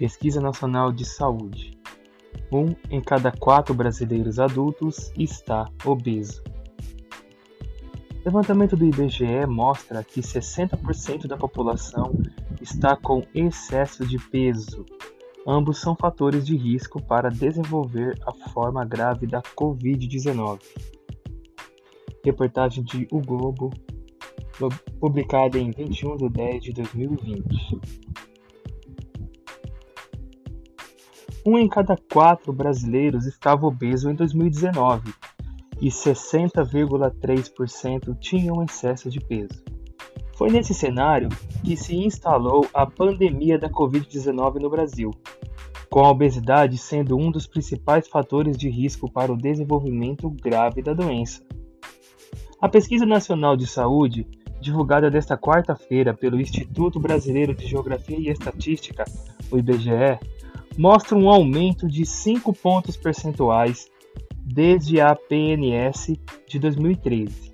Pesquisa Nacional de Saúde. Um em cada quatro brasileiros adultos está obeso. Levantamento do IBGE mostra que 60% da população está com excesso de peso. Ambos são fatores de risco para desenvolver a forma grave da Covid-19. Reportagem de O Globo, publicada em 21 de 10 de 2020. Um em cada quatro brasileiros estava obeso em 2019 e 60,3% tinham excesso de peso. Foi nesse cenário que se instalou a pandemia da Covid-19 no Brasil, com a obesidade sendo um dos principais fatores de risco para o desenvolvimento grave da doença. A Pesquisa Nacional de Saúde, divulgada desta quarta-feira pelo Instituto Brasileiro de Geografia e Estatística, o IBGE, mostra um aumento de 5 pontos percentuais desde a PNS de 2013.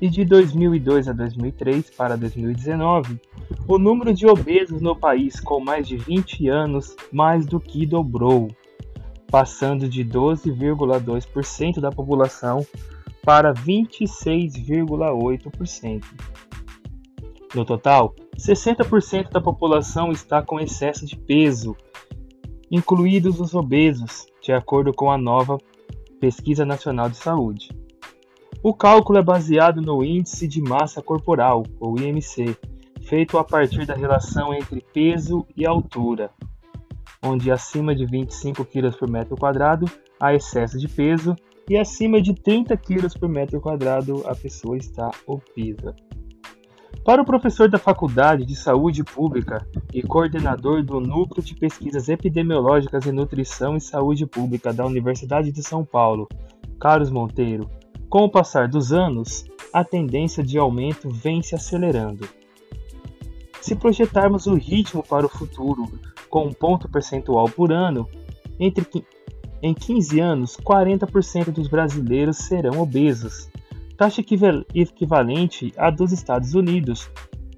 E de 2002 a 2003 para 2019, o número de obesos no país com mais de 20 anos mais do que dobrou, passando de 12,2% da população para 26,8%. No total, 60% da população está com excesso de peso, incluídos os obesos, de acordo com a nova Pesquisa Nacional de Saúde. O cálculo é baseado no Índice de Massa Corporal, ou IMC, feito a partir da relação entre peso e altura, onde acima de 25 kg por metro quadrado há excesso de peso e acima de 30 kg por metro quadrado a pessoa está obesa. Para o professor da Faculdade de Saúde Pública e coordenador do Núcleo de Pesquisas Epidemiológicas em Nutrição e Saúde Pública da Universidade de São Paulo, Carlos Monteiro, com o passar dos anos, a tendência de aumento vem se acelerando. Se projetarmos o ritmo para o futuro com um ponto percentual por ano, entre em 15 anos, 40% dos brasileiros serão obesos taxa equivalente à dos Estados Unidos,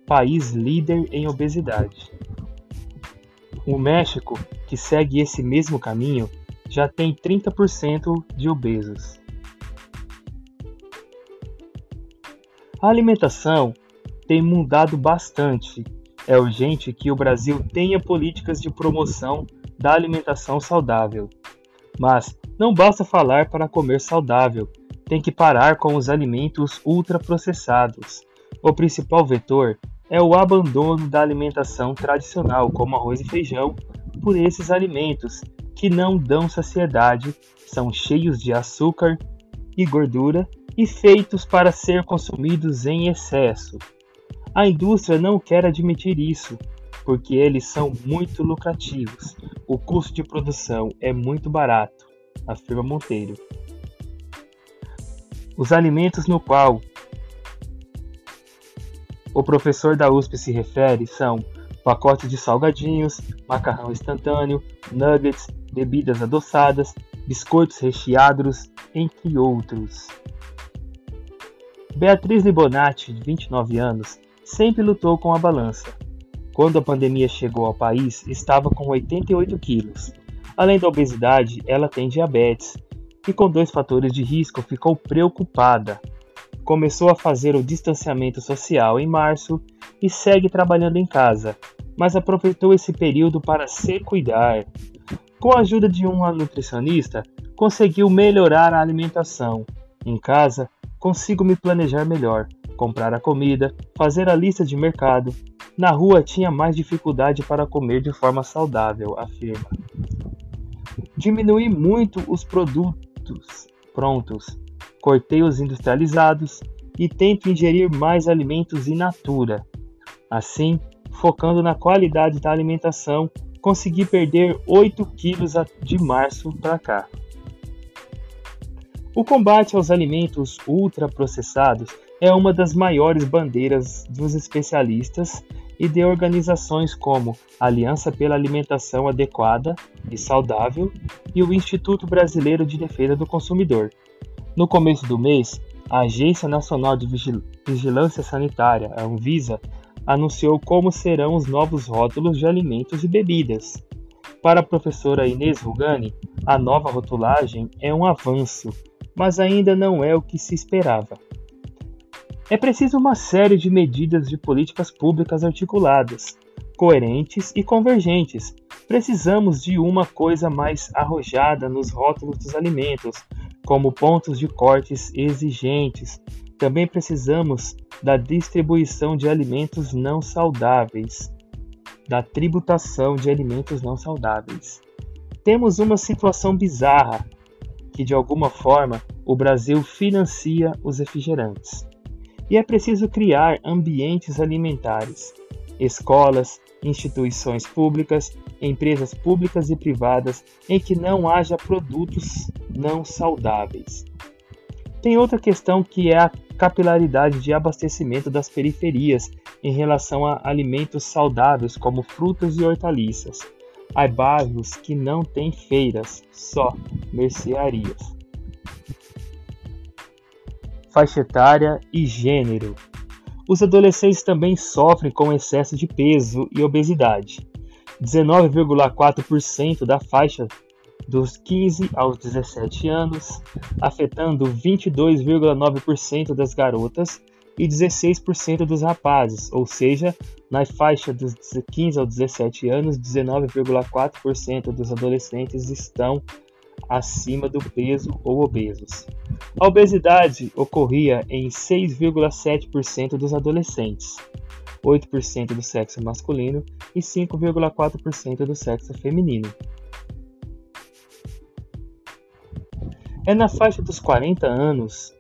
país líder em obesidade. O México, que segue esse mesmo caminho, já tem 30% de obesos. A alimentação tem mudado bastante. É urgente que o Brasil tenha políticas de promoção da alimentação saudável. Mas não basta falar para comer saudável, tem que parar com os alimentos ultraprocessados. O principal vetor é o abandono da alimentação tradicional, como arroz e feijão, por esses alimentos que não dão saciedade, são cheios de açúcar e gordura e feitos para ser consumidos em excesso. A indústria não quer admitir isso, porque eles são muito lucrativos. O custo de produção é muito barato, afirma Monteiro. Os alimentos no qual o professor da USP se refere são pacotes de salgadinhos, macarrão instantâneo, nuggets, bebidas adoçadas, biscoitos recheados, entre outros. Beatriz Libonati, de 29 anos, sempre lutou com a balança. Quando a pandemia chegou ao país, estava com 88 quilos. Além da obesidade, ela tem diabetes e com dois fatores de risco ficou preocupada. Começou a fazer o distanciamento social em março e segue trabalhando em casa, mas aproveitou esse período para se cuidar. Com a ajuda de uma nutricionista, conseguiu melhorar a alimentação. Em casa, consigo me planejar melhor, comprar a comida, fazer a lista de mercado. Na rua tinha mais dificuldade para comer de forma saudável, afirma. Diminui muito os produtos prontos, cortei os industrializados e tento ingerir mais alimentos in natura. Assim, focando na qualidade da alimentação, consegui perder 8 quilos de março para cá. O combate aos alimentos ultraprocessados é uma das maiores bandeiras dos especialistas e de organizações como a Aliança pela Alimentação Adequada e Saudável e o Instituto Brasileiro de Defesa do Consumidor. No começo do mês, a Agência Nacional de Vigilância Sanitária, a Anvisa, anunciou como serão os novos rótulos de alimentos e bebidas. Para a professora Inês Rugani, a nova rotulagem é um avanço, mas ainda não é o que se esperava. É preciso uma série de medidas de políticas públicas articuladas, coerentes e convergentes. Precisamos de uma coisa mais arrojada nos rótulos dos alimentos, como pontos de cortes exigentes. Também precisamos da distribuição de alimentos não saudáveis, da tributação de alimentos não saudáveis. Temos uma situação bizarra que, de alguma forma, o Brasil financia os refrigerantes. E é preciso criar ambientes alimentares, escolas, instituições públicas, empresas públicas e privadas em que não haja produtos não saudáveis. Tem outra questão que é a capilaridade de abastecimento das periferias em relação a alimentos saudáveis como frutas e hortaliças. Há bairros que não têm feiras, só mercearias. Faixa etária e gênero. Os adolescentes também sofrem com excesso de peso e obesidade. 19,4% da faixa dos 15 aos 17 anos, afetando 22,9% das garotas e 16% dos rapazes, ou seja, na faixa dos 15 aos 17 anos, 19,4% dos adolescentes estão acima do peso ou obesos. A obesidade ocorria em 6,7% dos adolescentes, 8% do sexo masculino e 5,4% do sexo feminino. É na faixa dos 40 anos,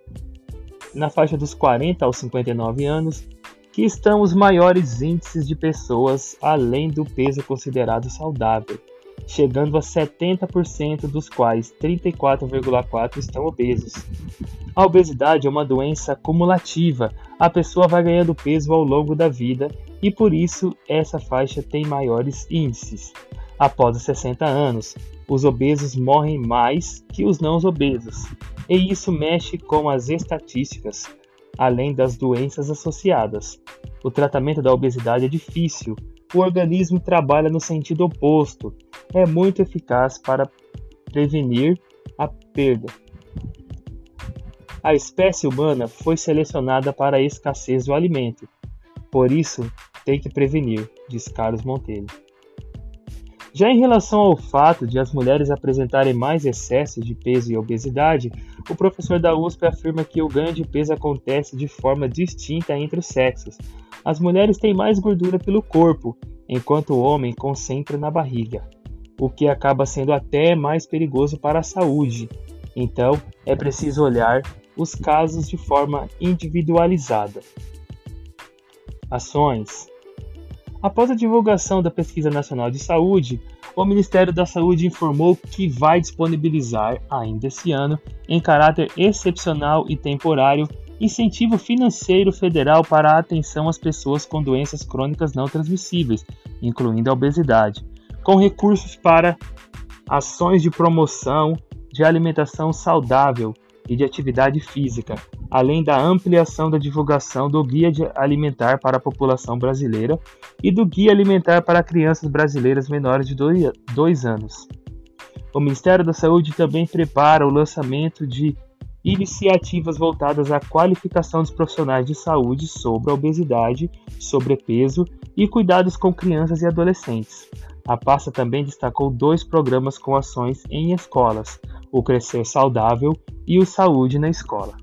na faixa dos 40 aos 59 anos, que estão os maiores índices de pessoas além do peso considerado saudável, chegando a 70% dos quais 34,4% estão obesos. A obesidade é uma doença cumulativa, a pessoa vai ganhando peso ao longo da vida e por isso essa faixa tem maiores índices. Após os 60 anos, os obesos morrem mais que os não obesos, e isso mexe com as estatísticas, além das doenças associadas. O tratamento da obesidade é difícil, o organismo trabalha no sentido oposto, é muito eficaz para prevenir a perda. A espécie humana foi selecionada para a escassez do alimento, por isso tem que prevenir, diz Carlos Monteiro. Já em relação ao fato de as mulheres apresentarem mais excesso de peso e obesidade, o professor da USP afirma que o ganho de peso acontece de forma distinta entre os sexos. As mulheres têm mais gordura pelo corpo, enquanto o homem concentra na barriga, o que acaba sendo até mais perigoso para a saúde. Então, é preciso olhar os casos de forma individualizada. Ações Após a divulgação da Pesquisa Nacional de Saúde, o Ministério da Saúde informou que vai disponibilizar, ainda esse ano, em caráter excepcional e temporário, incentivo financeiro federal para a atenção às pessoas com doenças crônicas não transmissíveis, incluindo a obesidade, com recursos para ações de promoção de alimentação saudável e de atividade física, além da ampliação da divulgação do Guia Alimentar para a População Brasileira e do Guia Alimentar para Crianças Brasileiras Menores de 2 anos. O Ministério da Saúde também prepara o lançamento de iniciativas voltadas à qualificação dos profissionais de saúde sobre a obesidade, sobrepeso e cuidados com crianças e adolescentes. A pasta também destacou dois programas com ações em escolas, o Crescer Saudável e o Saúde na Escola.